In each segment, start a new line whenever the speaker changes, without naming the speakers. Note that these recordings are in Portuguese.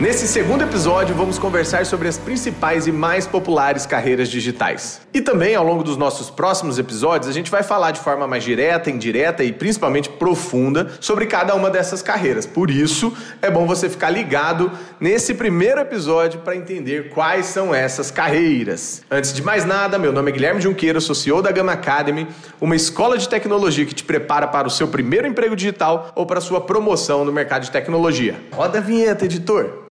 Nesse segundo episódio, vamos conversar sobre as principais e mais populares carreiras digitais. E também, ao longo dos nossos próximos episódios, a gente vai falar de forma mais direta, indireta e principalmente profunda sobre cada uma dessas carreiras. Por isso, é bom você ficar ligado nesse primeiro episódio para entender quais são essas carreiras. Antes de mais nada, meu nome é Guilherme Junqueira, sou CEO da Gama Academy, uma escola de tecnologia que te prepara para o seu primeiro emprego digital ou para a sua promoção no mercado de tecnologia. Roda a vinheta, editor!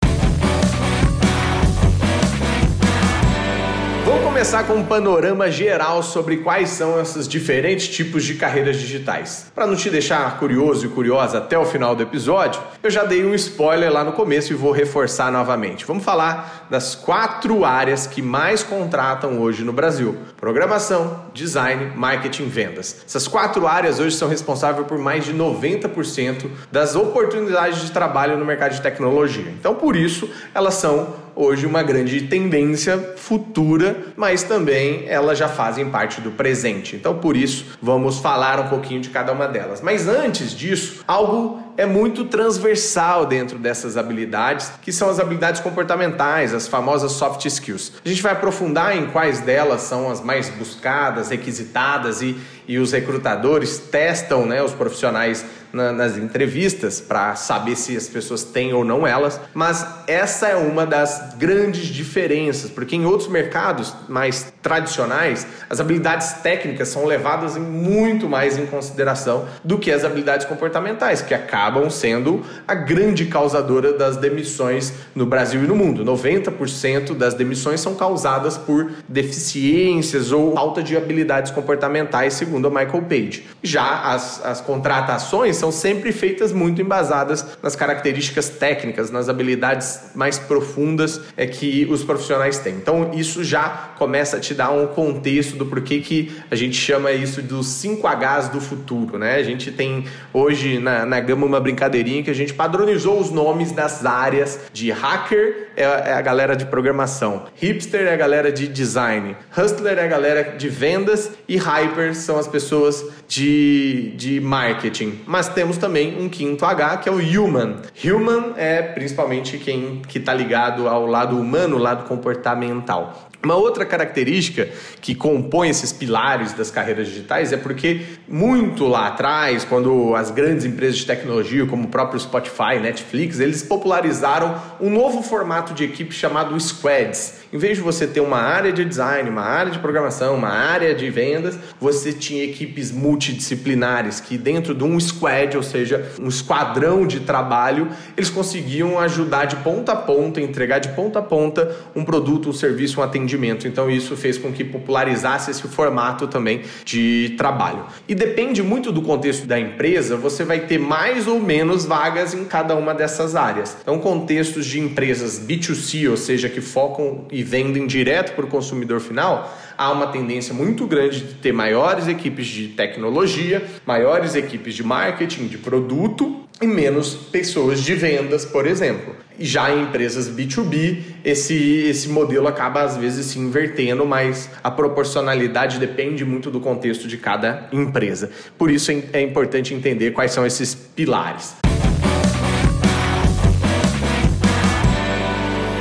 Começar com um panorama geral sobre quais são esses diferentes tipos de carreiras digitais. Para não te deixar curioso e curiosa até o final do episódio, eu já dei um spoiler lá no começo e vou reforçar novamente. Vamos falar das quatro áreas que mais contratam hoje no Brasil: programação, design, marketing vendas. Essas quatro áreas hoje são responsáveis por mais de 90% das oportunidades de trabalho no mercado de tecnologia. Então, por isso, elas são hoje uma grande tendência futura, mas também elas já fazem parte do presente. Então, por isso, vamos falar um pouquinho de cada uma delas. Mas antes disso, algo é muito transversal dentro dessas habilidades, que são as habilidades comportamentais, as famosas soft skills. A gente vai aprofundar em quais delas são as mais buscadas, requisitadas e, e os recrutadores testam né, os profissionais na, nas entrevistas para saber se as pessoas têm ou não elas, mas essa é uma das grandes diferenças, porque em outros mercados mais tradicionais, as habilidades técnicas são levadas muito mais em consideração do que as habilidades comportamentais, que acabam sendo a grande causadora das demissões no Brasil e no mundo. 90% das demissões são causadas por deficiências ou falta de habilidades comportamentais, segundo a Michael Page. Já as, as contratações são sempre feitas muito embasadas nas características técnicas, nas habilidades mais profundas é que os profissionais têm. Então isso já começa a te dar um contexto do porquê que a gente chama isso dos 5Hs do futuro, né? A gente tem hoje na, na gama uma brincadeirinha que a gente padronizou os nomes das áreas de hacker é, é a galera de programação, hipster é a galera de design, hustler é a galera de vendas e hyper são as pessoas de, de marketing. Mas temos também um quinto H, que é o human. Human é principalmente quem que está ligado ao lado humano, lado comportamental. Uma outra característica que compõe esses pilares das carreiras digitais é porque muito lá atrás, quando as grandes empresas de tecnologia, como o próprio Spotify, Netflix, eles popularizaram um novo formato de equipe chamado squads. Em vez de você ter uma área de design, uma área de programação, uma área de vendas, você tinha equipes multidisciplinares que dentro de um squad, ou seja, um esquadrão de trabalho, eles conseguiam ajudar de ponta a ponta, entregar de ponta a ponta um produto, um serviço, um atendimento. Então isso fez com que popularizasse esse formato também de trabalho. E depende muito do contexto da empresa, você vai ter mais ou menos vagas em cada uma dessas áreas. Então contextos de empresas B2C, ou seja, que focam e vendem direto para o consumidor final, há uma tendência muito grande de ter maiores equipes de tecnologia, maiores equipes de marketing, de produto e menos pessoas de vendas, por exemplo. Já em empresas B2B, esse, esse modelo acaba às vezes se invertendo, mas a proporcionalidade depende muito do contexto de cada empresa. Por isso é importante entender quais são esses pilares.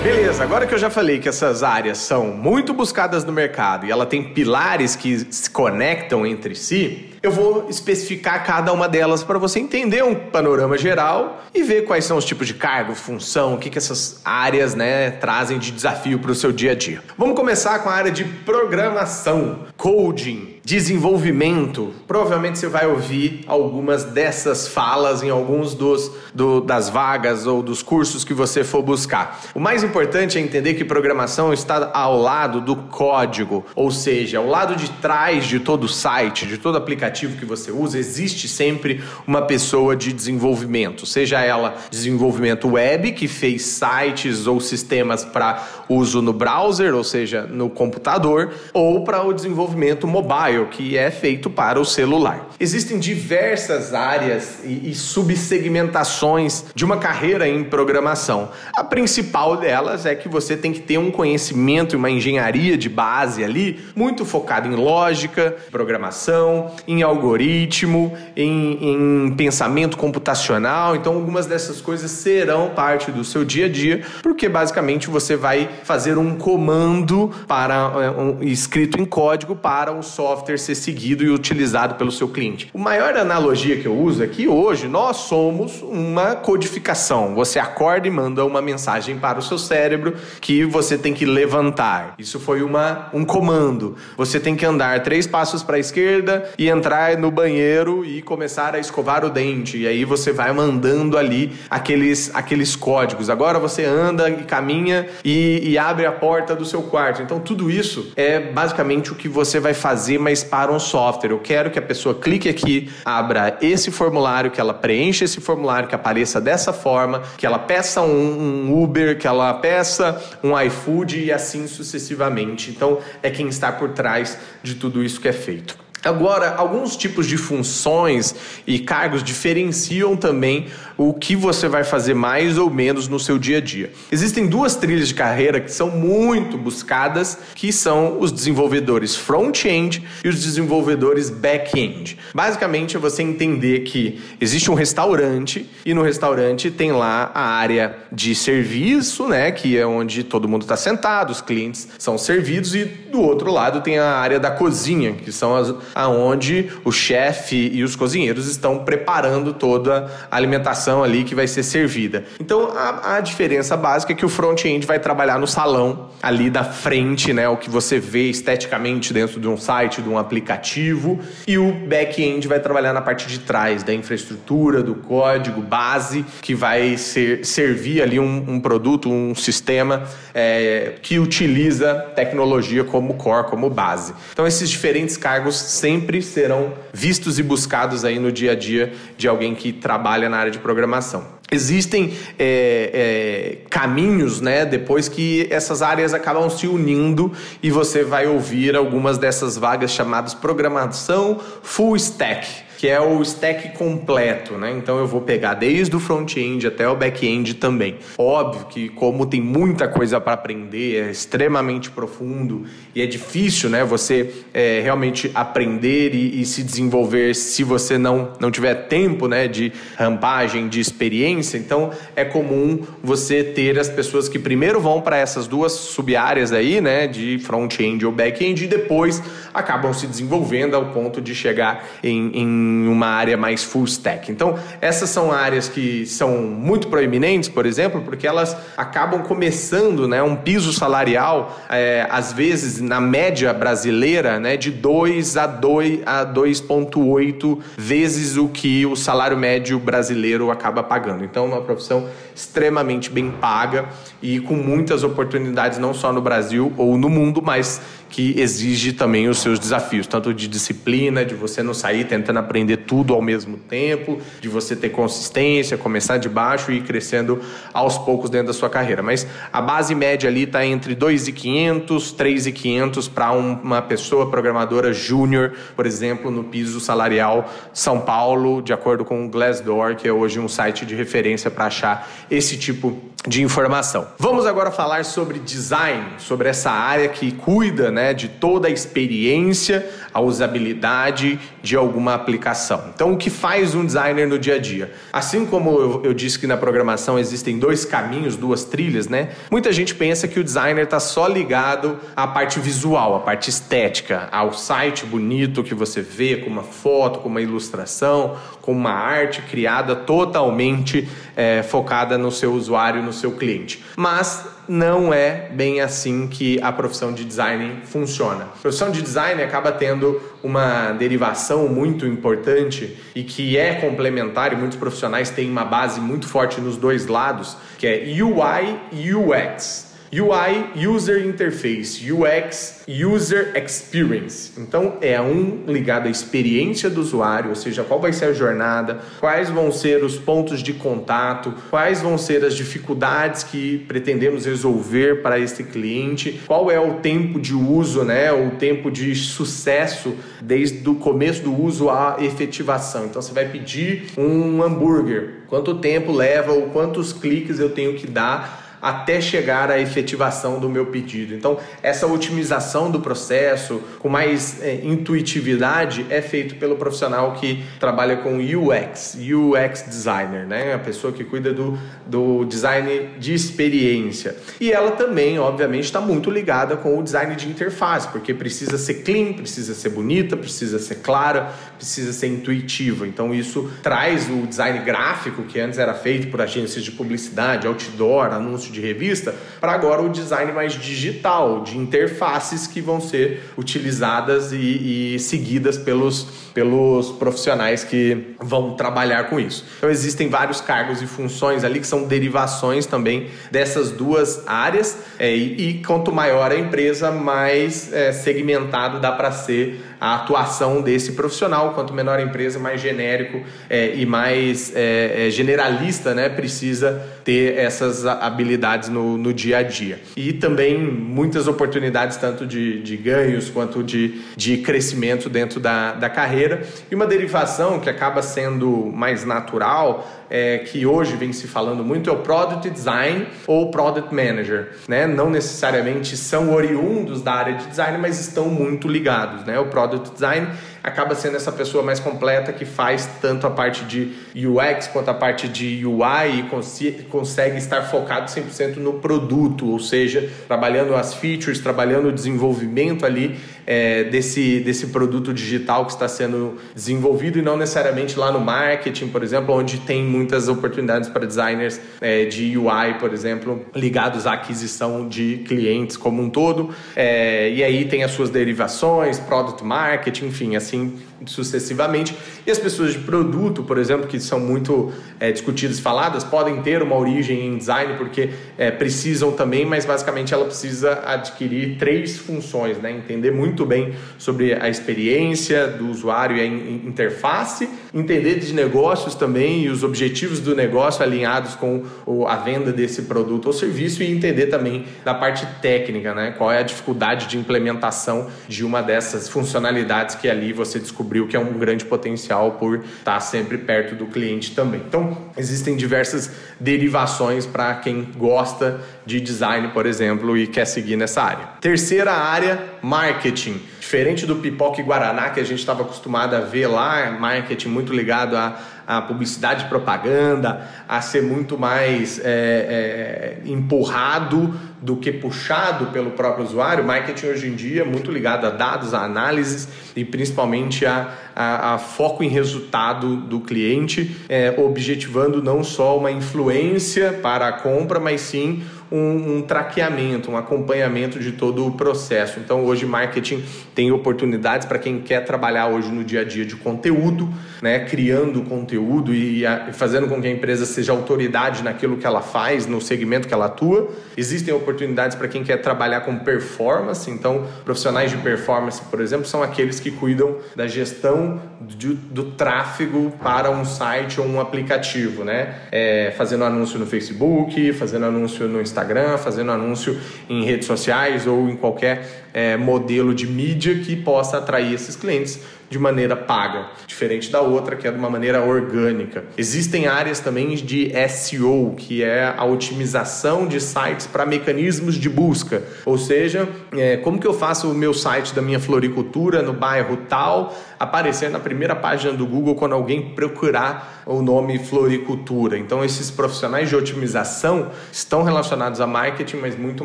Beleza, agora que eu já falei que essas áreas são muito buscadas no mercado e ela tem pilares que se conectam entre si, eu vou especificar cada uma delas para você entender um panorama geral e ver quais são os tipos de cargo, função, o que, que essas áreas né, trazem de desafio para o seu dia a dia. Vamos começar com a área de programação, coding desenvolvimento. Provavelmente você vai ouvir algumas dessas falas em alguns dos do, das vagas ou dos cursos que você for buscar. O mais importante é entender que programação está ao lado do código, ou seja, ao lado de trás de todo site, de todo aplicativo que você usa, existe sempre uma pessoa de desenvolvimento, seja ela desenvolvimento web que fez sites ou sistemas para uso no browser, ou seja, no computador, ou para o desenvolvimento mobile que é feito para o celular. Existem diversas áreas e, e subsegmentações de uma carreira em programação. A principal delas é que você tem que ter um conhecimento e uma engenharia de base ali, muito focado em lógica, programação, em algoritmo, em, em pensamento computacional. Então, algumas dessas coisas serão parte do seu dia a dia, porque basicamente você vai fazer um comando para é, um, escrito em código para um software ser seguido e utilizado pelo seu cliente. A maior analogia que eu uso é que hoje nós somos uma codificação. Você acorda e manda uma mensagem para o seu cérebro que você tem que levantar. Isso foi uma, um comando. Você tem que andar três passos para a esquerda e entrar no banheiro e começar a escovar o dente. E aí você vai mandando ali aqueles, aqueles códigos. Agora você anda e caminha e, e abre a porta do seu quarto. Então tudo isso é basicamente o que você vai fazer, mas para um software. Eu quero que a pessoa clique aqui, abra esse formulário, que ela preencha esse formulário, que apareça dessa forma, que ela peça um, um Uber, que ela peça um iFood e assim sucessivamente. Então é quem está por trás de tudo isso que é feito. Agora, alguns tipos de funções e cargos diferenciam também o que você vai fazer mais ou menos no seu dia a dia. Existem duas trilhas de carreira que são muito buscadas, que são os desenvolvedores front-end e os desenvolvedores back-end. Basicamente é você entender que existe um restaurante e no restaurante tem lá a área de serviço, né, que é onde todo mundo está sentado, os clientes são servidos e do outro lado tem a área da cozinha, que são as aonde o chefe e os cozinheiros estão preparando toda a alimentação ali que vai ser servida. Então a, a diferença básica é que o front-end vai trabalhar no salão ali da frente, né, o que você vê esteticamente dentro de um site, de um aplicativo, e o back-end vai trabalhar na parte de trás da infraestrutura, do código base que vai ser, servir ali um, um produto, um sistema é, que utiliza tecnologia como core, como base. Então esses diferentes cargos sempre serão vistos e buscados aí no dia a dia de alguém que trabalha na área de programação. Existem é, é, caminhos, né? Depois que essas áreas acabam se unindo e você vai ouvir algumas dessas vagas chamadas programação full stack que é o stack completo, né? Então eu vou pegar desde o front-end até o back-end também. Óbvio que como tem muita coisa para aprender, é extremamente profundo e é difícil, né? Você é, realmente aprender e, e, se desenvolver se você não não tiver tempo, né? De rampagem, de experiência. Então é comum você ter as pessoas que primeiro vão para essas duas sub-áreas aí, né? De front-end ou back-end e depois acabam se desenvolvendo ao ponto de chegar em, em uma área mais full stack. Então, essas são áreas que são muito proeminentes, por exemplo, porque elas acabam começando né, um piso salarial, é, às vezes, na média brasileira, né, de 2 a 2 a 2,8 vezes o que o salário médio brasileiro acaba pagando. Então, é uma profissão extremamente bem paga e com muitas oportunidades, não só no Brasil ou no mundo, mas que exige também os seus desafios, tanto de disciplina, de você não sair tentando aprender tudo ao mesmo tempo, de você ter consistência, começar de baixo e ir crescendo aos poucos dentro da sua carreira. Mas a base média ali está entre 2.500, 3.500 para uma pessoa programadora júnior, por exemplo, no piso salarial São Paulo, de acordo com o Glassdoor, que é hoje um site de referência para achar esse tipo de informação. Vamos agora falar sobre design, sobre essa área que cuida né, de toda a experiência, a usabilidade de alguma aplicação. Então, o que faz um designer no dia a dia? Assim como eu, eu disse que na programação existem dois caminhos, duas trilhas, né? Muita gente pensa que o designer está só ligado à parte visual, à parte estética, ao site bonito que você vê, com uma foto, com uma ilustração, com uma arte criada totalmente é, focada no seu usuário, no seu cliente. Mas não é bem assim que a profissão de design funciona. A profissão de design acaba tendo uma derivação muito importante e que é complementar, e muitos profissionais têm uma base muito forte nos dois lados, que é UI e UX. UI, User Interface, UX, User Experience. Então é um ligado à experiência do usuário, ou seja, qual vai ser a jornada, quais vão ser os pontos de contato, quais vão ser as dificuldades que pretendemos resolver para este cliente, qual é o tempo de uso, né, o tempo de sucesso desde o começo do uso à efetivação. Então você vai pedir um hambúrguer, quanto tempo leva ou quantos cliques eu tenho que dar até chegar à efetivação do meu pedido. Então, essa otimização do processo com mais é, intuitividade é feito pelo profissional que trabalha com UX, UX designer, né? A pessoa que cuida do, do design de experiência. E ela também, obviamente, está muito ligada com o design de interface, porque precisa ser clean, precisa ser bonita, precisa ser clara, precisa ser intuitiva. Então, isso traz o design gráfico que antes era feito por agências de publicidade, outdoor, anúncio de revista, para agora o design mais digital, de interfaces que vão ser utilizadas e, e seguidas pelos, pelos profissionais que vão trabalhar com isso. Então existem vários cargos e funções ali que são derivações também dessas duas áreas é, e, e, quanto maior a empresa, mais é, segmentado dá para ser a atuação desse profissional. Quanto menor a empresa, mais genérico é, e mais é, é, generalista né, precisa ter essas habilidades no, no dia a dia. E também muitas oportunidades, tanto de, de ganhos quanto de, de crescimento dentro da, da carreira. E uma derivação que acaba sendo mais natural é, que hoje vem se falando muito é o Product Design ou Product Manager. Né? Não necessariamente são oriundos da área de design, mas estão muito ligados. Né? O Product Design acaba sendo essa pessoa mais completa que faz tanto a parte de UX quanto a parte de UI e consegue estar focado 100% no produto, ou seja, trabalhando as features, trabalhando o desenvolvimento ali é, desse, desse produto digital que está sendo desenvolvido e não necessariamente lá no marketing, por exemplo, onde tem muitas oportunidades para designers é, de UI, por exemplo, ligados à aquisição de clientes como um todo. É, e aí tem as suas derivações, product marketing, enfim, assim assim sucessivamente. E as pessoas de produto, por exemplo, que são muito é, discutidas faladas, podem ter uma origem em design porque é, precisam também, mas basicamente ela precisa adquirir três funções, né? Entender muito bem sobre a experiência do usuário e a interface, entender de negócios também e os objetivos do negócio alinhados com a venda desse produto ou serviço e entender também da parte técnica, né? Qual é a dificuldade de implementação de uma dessas funcionalidades que ali você descobriu que é um grande potencial por estar sempre perto do cliente também. Então, existem diversas derivações para quem gosta de design, por exemplo, e quer seguir nessa área. Terceira área, marketing. Diferente do pipoca e guaraná que a gente estava acostumado a ver lá, marketing muito ligado a a publicidade propaganda, a ser muito mais é, é, empurrado do que puxado pelo próprio usuário. Marketing hoje em dia é muito ligado a dados, a análises e principalmente a, a, a foco em resultado do cliente, é, objetivando não só uma influência para a compra, mas sim um, um traqueamento, um acompanhamento de todo o processo. Então, hoje, marketing tem oportunidades para quem quer trabalhar hoje no dia a dia de conteúdo, né, criando conteúdo e, e fazendo com que a empresa seja autoridade naquilo que ela faz, no segmento que ela atua. Existem oportunidades para quem quer trabalhar com performance. Então, profissionais de performance, por exemplo, são aqueles que cuidam da gestão do, do tráfego para um site ou um aplicativo, né? É, fazendo anúncio no Facebook, fazendo anúncio no Instagram Instagram, fazendo anúncio em redes sociais ou em qualquer é, modelo de mídia que possa atrair esses clientes de maneira paga, diferente da outra que é de uma maneira orgânica. Existem áreas também de SEO, que é a otimização de sites para mecanismos de busca, ou seja, é, como que eu faço o meu site da minha floricultura no bairro tal aparecer na primeira página do Google quando alguém procurar o nome floricultura. Então esses profissionais de otimização estão relacionados a marketing, mas muito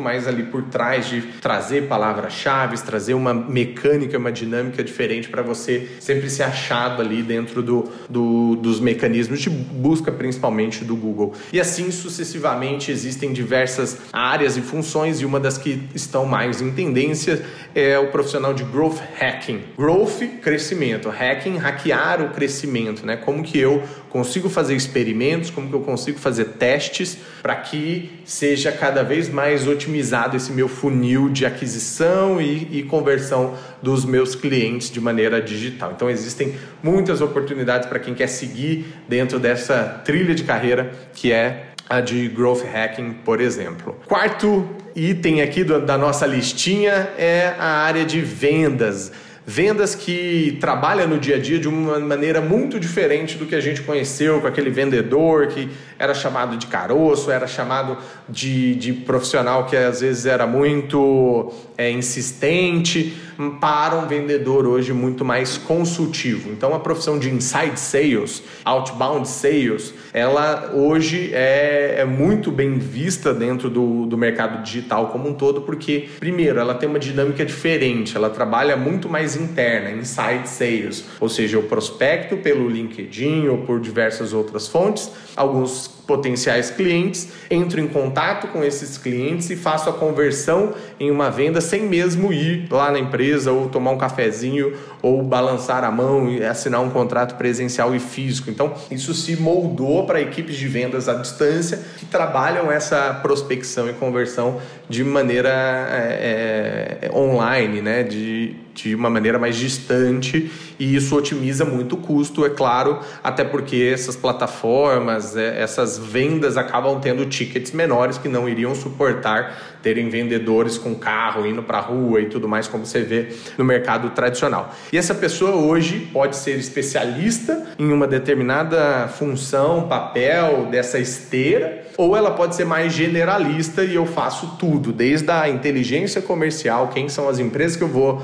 mais ali por trás de trazer palavras-chave, trazer uma mecânica, uma dinâmica diferente para você sempre ser achado ali dentro do, do, dos mecanismos de busca, principalmente do Google. E assim sucessivamente existem diversas áreas e funções, e uma das que estão mais em tendência é o profissional de growth hacking. Growth, crescimento, hacking, hackear o crescimento, né? Como que eu consigo fazer experimentos, como que eu consigo fazer testes para que seja cada vez mais otimizado esse meu funil de aquisição e, e, conversão dos meus clientes de maneira digital. Então existem muitas oportunidades para quem quer seguir dentro dessa trilha de carreira que é a de growth hacking, por exemplo. Quarto item aqui do, da nossa listinha é a área de vendas vendas que trabalha no dia a dia de uma maneira muito diferente do que a gente conheceu com aquele vendedor que era chamado de caroço, era chamado de, de profissional que às vezes era muito é, insistente, para um vendedor hoje muito mais consultivo. Então a profissão de inside sales, outbound sales, ela hoje é, é muito bem vista dentro do, do mercado digital como um todo, porque, primeiro, ela tem uma dinâmica diferente, ela trabalha muito mais interna, inside sales, ou seja, o prospecto pelo LinkedIn ou por diversas outras fontes, alguns potenciais clientes, entro em contato com esses clientes e faço a conversão em uma venda sem mesmo ir lá na empresa ou tomar um cafezinho ou balançar a mão e assinar um contrato presencial e físico. Então, isso se moldou para equipes de vendas à distância que trabalham essa prospecção e conversão de maneira é, é, online, né? de, de uma maneira mais distante e isso otimiza muito o custo, é claro, até porque essas plataformas, é, essas vendas acabam tendo tickets menores que não iriam suportar terem vendedores com carro indo para a rua e tudo mais, como você vê no mercado tradicional. E essa pessoa hoje pode ser especialista em uma determinada função, papel dessa esteira, ou ela pode ser mais generalista e eu faço tudo, desde a inteligência comercial, quem são as empresas que eu vou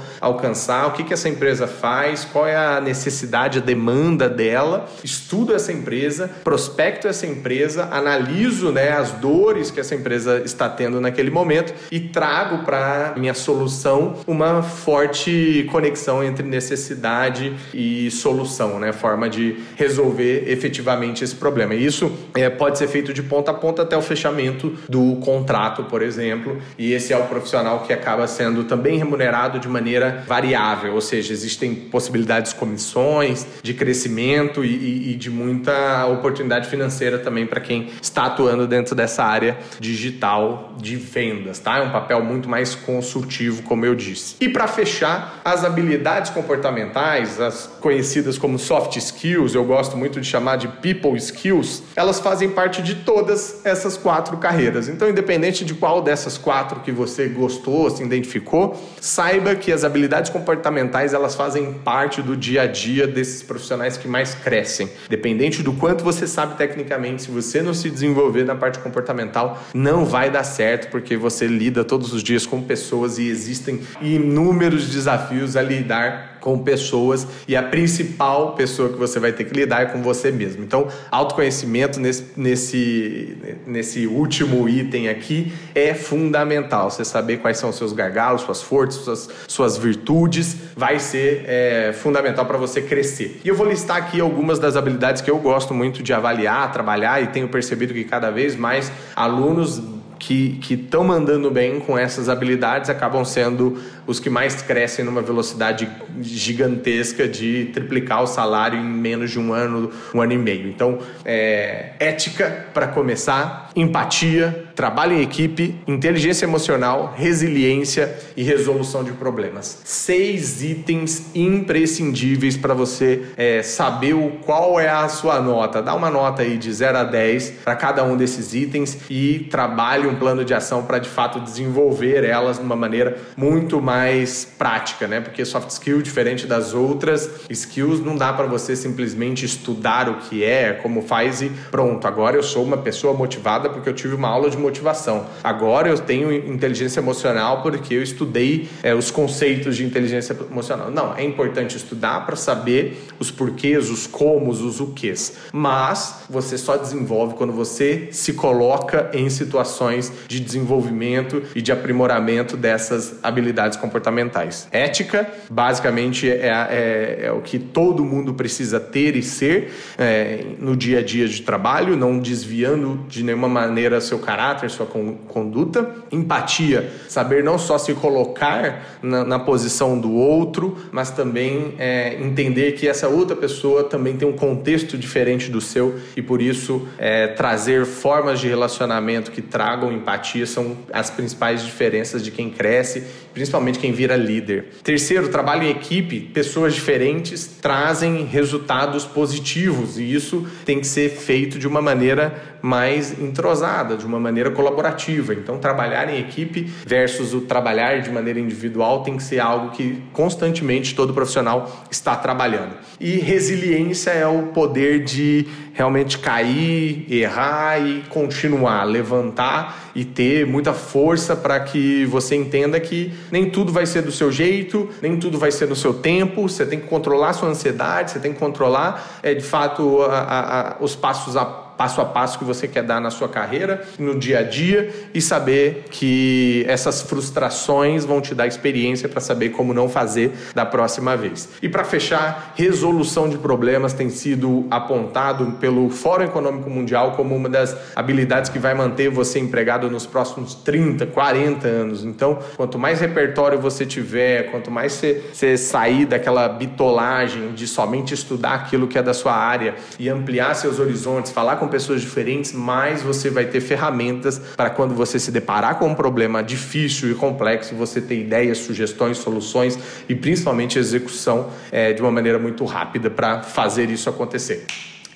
o que, que essa empresa faz, qual é a necessidade, a demanda dela, estudo essa empresa, prospecto essa empresa, analiso né, as dores que essa empresa está tendo naquele momento e trago para minha solução uma forte conexão entre necessidade e solução, né, forma de resolver efetivamente esse problema. E isso é, pode ser feito de ponta a ponta até o fechamento do contrato, por exemplo, e esse é o profissional que acaba sendo também remunerado de maneira variável, ou seja, existem possibilidades de comissões, de crescimento e, e, e de muita oportunidade financeira também para quem está atuando dentro dessa área digital de vendas, tá? É um papel muito mais consultivo, como eu disse. E para fechar, as habilidades comportamentais, as conhecidas como soft skills, eu gosto muito de chamar de people skills, elas fazem parte de todas essas quatro carreiras. Então, independente de qual dessas quatro que você gostou, se identificou, saiba que as habilidades comportamentais elas fazem parte do dia a dia desses profissionais que mais crescem. Dependente do quanto você sabe tecnicamente, se você não se desenvolver na parte comportamental, não vai dar certo, porque você lida todos os dias com pessoas e existem inúmeros desafios a lidar com pessoas e a principal pessoa que você vai ter que lidar é com você mesmo. Então, autoconhecimento nesse, nesse, nesse último item aqui é fundamental. Você saber quais são os seus gargalos, suas forças, suas, suas virtudes, vai ser é, fundamental para você crescer. E eu vou listar aqui algumas das habilidades que eu gosto muito de avaliar, trabalhar e tenho percebido que cada vez mais alunos que estão mandando bem com essas habilidades acabam sendo os que mais crescem numa velocidade gigantesca de triplicar o salário em menos de um ano, um ano e meio. Então, é, ética para começar, empatia, trabalho em equipe, inteligência emocional, resiliência e resolução de problemas. Seis itens imprescindíveis para você é, saber o, qual é a sua nota. Dá uma nota aí de 0 a 10 para cada um desses itens e trabalhe um plano de ação para de fato desenvolver elas de uma maneira muito mais prática, né? Porque soft skill, diferente das outras skills, não dá para você simplesmente estudar o que é, como faz e pronto, agora eu sou uma pessoa motivada porque eu tive uma aula de motivação. Agora eu tenho inteligência emocional porque eu estudei é, os conceitos de inteligência emocional. Não, é importante estudar para saber os porquês, os comos, os o quês. Mas você só desenvolve quando você se coloca em situações de desenvolvimento e de aprimoramento dessas habilidades comportamentais. Ética, basicamente, é, é, é o que todo mundo precisa ter e ser é, no dia a dia de trabalho, não desviando de nenhuma maneira seu caráter, sua conduta. Empatia, saber não só se colocar na, na posição do outro, mas também é, entender que essa outra pessoa também tem um contexto diferente do seu e por isso é, trazer formas de relacionamento que tragam empatia são as principais diferenças de quem cresce, principalmente quem vira líder. Terceiro, trabalho em equipe, pessoas diferentes trazem resultados positivos e isso tem que ser feito de uma maneira mais entrosada, de uma maneira colaborativa. Então, trabalhar em equipe versus o trabalhar de maneira individual tem que ser algo que constantemente todo profissional está trabalhando. E resiliência é o poder de realmente cair, errar e continuar, levantar e ter muita força para que você entenda que nem tudo vai ser do seu jeito, nem tudo vai ser no seu tempo, você tem que controlar sua ansiedade, você tem que controlar é, de fato a, a, a, os passos a passo a passo que você quer dar na sua carreira, no dia a dia e saber que essas frustrações vão te dar experiência para saber como não fazer da próxima vez. E para fechar, resolução de problemas tem sido apontado pelo Fórum Econômico Mundial como uma das habilidades que vai manter você empregado nos próximos 30, 40 anos. Então, quanto mais repertório você tiver, quanto mais você, você sair daquela bitolagem de somente estudar aquilo que é da sua área e ampliar seus horizontes, falar com com pessoas diferentes, mais você vai ter ferramentas para quando você se deparar com um problema difícil e complexo, você ter ideias, sugestões, soluções e principalmente execução é, de uma maneira muito rápida para fazer isso acontecer.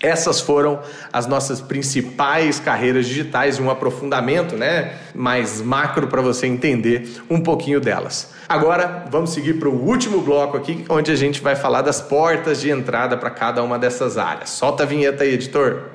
Essas foram as nossas principais carreiras digitais e um aprofundamento né, mais macro para você entender um pouquinho delas. Agora vamos seguir para o último bloco aqui, onde a gente vai falar das portas de entrada para cada uma dessas áreas. Solta a vinheta aí, editor.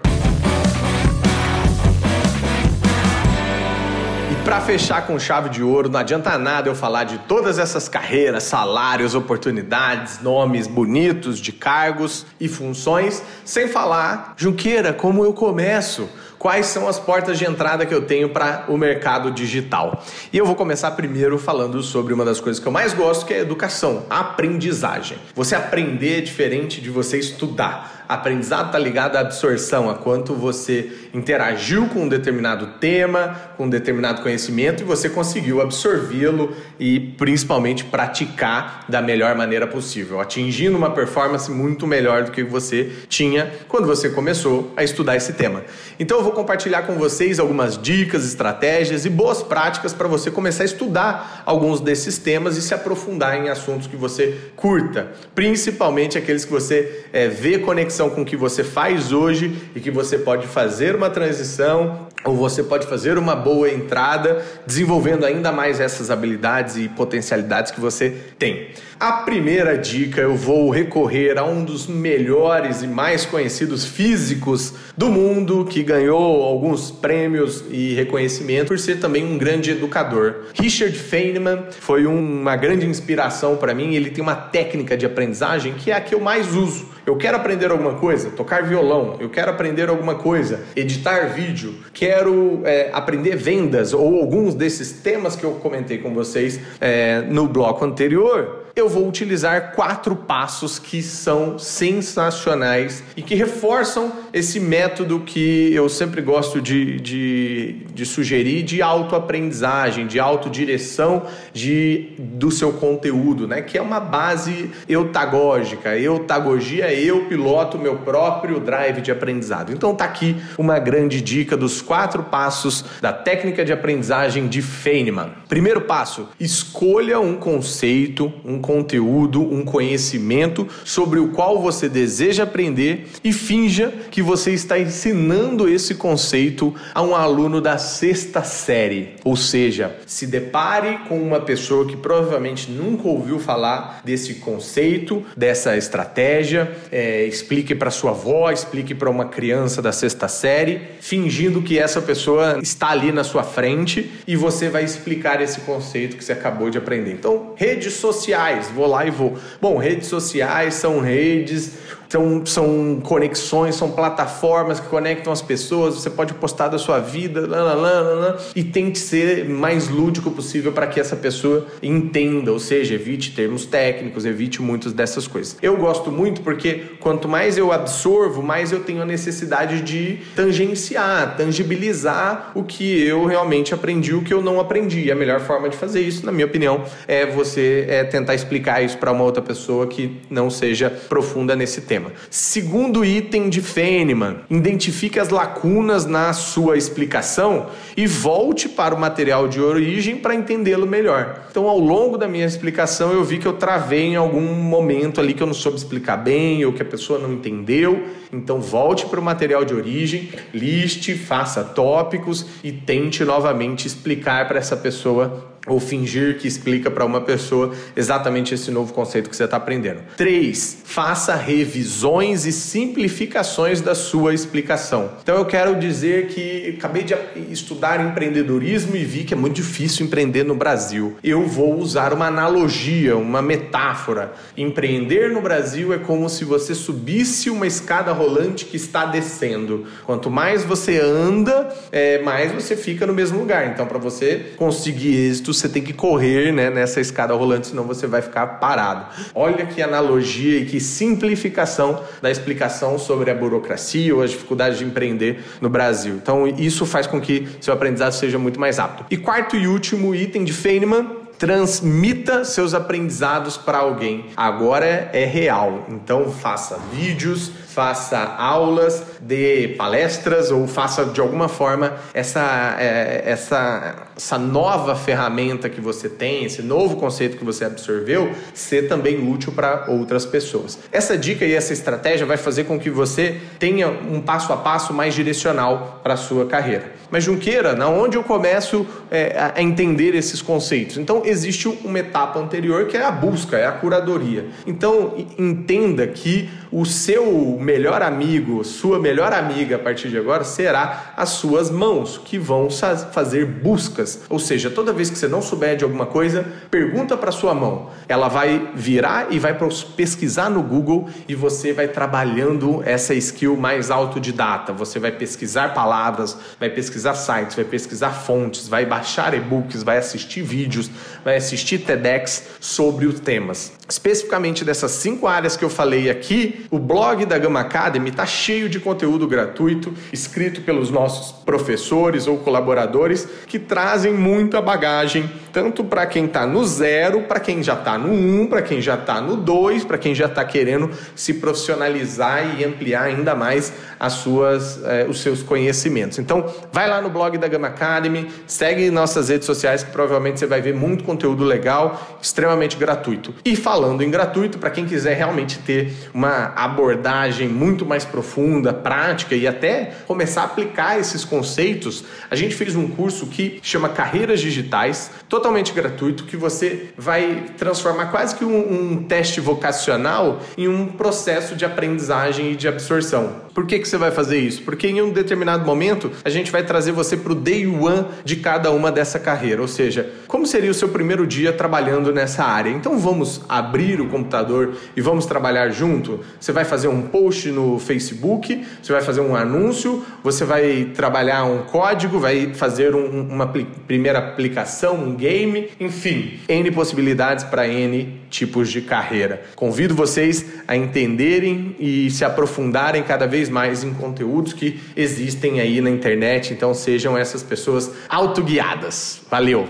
Para fechar com chave de ouro, não adianta nada eu falar de todas essas carreiras, salários, oportunidades, nomes bonitos de cargos e funções, sem falar, Junqueira, como eu começo? quais são as portas de entrada que eu tenho para o mercado digital. E eu vou começar primeiro falando sobre uma das coisas que eu mais gosto, que é a educação, a aprendizagem. Você aprender é diferente de você estudar. Aprendizado está ligado à absorção, a quanto você interagiu com um determinado tema, com um determinado conhecimento e você conseguiu absorvê-lo e principalmente praticar da melhor maneira possível, atingindo uma performance muito melhor do que você tinha quando você começou a estudar esse tema. Então eu vou compartilhar com vocês algumas dicas, estratégias e boas práticas para você começar a estudar alguns desses temas e se aprofundar em assuntos que você curta, principalmente aqueles que você é, vê conexão conexão com o que você faz hoje e que você pode fazer uma transição ou você pode fazer uma boa entrada, desenvolvendo ainda mais essas habilidades e potencialidades que você tem. A primeira dica eu vou recorrer a um dos melhores e mais conhecidos físicos do mundo que ganhou alguns prêmios e reconhecimento por ser também um grande educador. Richard Feynman foi uma grande inspiração para mim. Ele tem uma técnica de aprendizagem que é a que eu mais uso. Eu quero aprender alguma coisa, tocar violão, eu quero aprender alguma coisa, editar vídeo, quero é, aprender vendas ou alguns desses temas que eu comentei com vocês é, no bloco anterior eu vou utilizar quatro passos que são sensacionais e que reforçam esse método que eu sempre gosto de, de, de sugerir de autoaprendizagem, de autodireção de, do seu conteúdo, né? que é uma base eutagógica. Eutagogia, eu piloto meu próprio drive de aprendizado. Então tá aqui uma grande dica dos quatro passos da técnica de aprendizagem de Feynman. Primeiro passo, escolha um conceito, um conteúdo, um conhecimento sobre o qual você deseja aprender e finja que você está ensinando esse conceito a um aluno da sexta série. Ou seja, se depare com uma pessoa que provavelmente nunca ouviu falar desse conceito, dessa estratégia, é, explique para sua avó, explique para uma criança da sexta série, fingindo que essa pessoa está ali na sua frente e você vai explicar esse conceito que você acabou de aprender. Então, redes sociais, vou lá e vou. Bom, redes sociais são redes então, são conexões, são plataformas que conectam as pessoas. Você pode postar da sua vida lá, lá, lá e tente ser mais lúdico possível para que essa pessoa entenda, ou seja, evite termos técnicos, evite muitas dessas coisas. Eu gosto muito porque quanto mais eu absorvo, mais eu tenho a necessidade de tangenciar, tangibilizar o que eu realmente aprendi, o que eu não aprendi. E a melhor forma de fazer isso, na minha opinião, é você é, tentar explicar isso para uma outra pessoa que não seja profunda nesse tema Segundo item de Feynman, identifique as lacunas na sua explicação e volte para o material de origem para entendê-lo melhor. Então, ao longo da minha explicação, eu vi que eu travei em algum momento ali que eu não soube explicar bem ou que a pessoa não entendeu. Então, volte para o material de origem, liste, faça tópicos e tente novamente explicar para essa pessoa ou fingir que explica para uma pessoa exatamente esse novo conceito que você está aprendendo. 3. Faça revisões e simplificações da sua explicação. Então eu quero dizer que acabei de estudar empreendedorismo e vi que é muito difícil empreender no Brasil. Eu vou usar uma analogia, uma metáfora. Empreender no Brasil é como se você subisse uma escada rolante que está descendo. Quanto mais você anda, é, mais você fica no mesmo lugar. Então para você conseguir êxito você tem que correr né, nessa escada rolante, senão você vai ficar parado. Olha que analogia e que simplificação da explicação sobre a burocracia ou as dificuldades de empreender no Brasil. Então, isso faz com que seu aprendizado seja muito mais rápido. E quarto e último item de Feynman, transmita seus aprendizados para alguém. Agora é real, então faça vídeos, faça aulas, dê palestras ou faça de alguma forma essa, é, essa, essa nova ferramenta que você tem, esse novo conceito que você absorveu, ser também útil para outras pessoas. Essa dica e essa estratégia vai fazer com que você tenha um passo a passo mais direcional para a sua carreira. Mas Junqueira, na onde eu começo é, a entender esses conceitos? Então existe uma etapa anterior que é a busca, é a curadoria. Então entenda que o seu melhor amigo, sua melhor amiga a partir de agora será as suas mãos, que vão fazer buscas. Ou seja, toda vez que você não souber de alguma coisa, pergunta para sua mão. Ela vai virar e vai pesquisar no Google e você vai trabalhando essa skill mais autodidata. Você vai pesquisar palavras, vai pesquisar sites, vai pesquisar fontes, vai baixar e-books, vai assistir vídeos, vai assistir TEDx sobre os temas. Especificamente dessas cinco áreas que eu falei aqui, o blog da Gama Academy está cheio de conteúdo gratuito, escrito pelos nossos professores ou colaboradores que trazem muita bagagem, tanto para quem está no zero, para quem já está no um, para quem já está no dois, para quem já está querendo se profissionalizar e ampliar ainda mais as suas, eh, os seus conhecimentos. Então, vai lá no blog da Gama Academy, segue nossas redes sociais que provavelmente você vai ver muito conteúdo legal, extremamente gratuito. E falando em gratuito, para quem quiser realmente ter uma abordagem muito mais profunda, prática e até começar a aplicar esses conceitos, a gente fez um curso que chama Carreiras Digitais, totalmente gratuito, que você vai transformar quase que um, um teste vocacional em um processo de aprendizagem e de absorção. Por que, que você vai fazer isso? Porque em um determinado momento a gente vai trazer você para o day one de cada uma dessa carreira, ou seja, como seria o seu primeiro dia trabalhando nessa área. Então vamos abrir o computador e vamos trabalhar junto. Você vai fazer um post no Facebook, você vai fazer um anúncio, você vai trabalhar um código, vai fazer um, uma primeira aplicação, um game, enfim, N possibilidades para N tipos de carreira. Convido vocês a entenderem e se aprofundarem cada vez mais em conteúdos que existem aí na internet, então sejam essas pessoas autoguiadas. Valeu!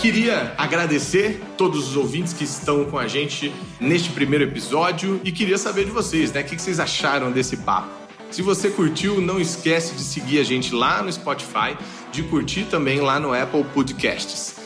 Queria agradecer todos os ouvintes que estão com a gente neste primeiro episódio e queria saber de vocês, né? O que vocês acharam desse papo? Se você curtiu, não esquece de seguir a gente lá no Spotify, de curtir também lá no Apple Podcasts.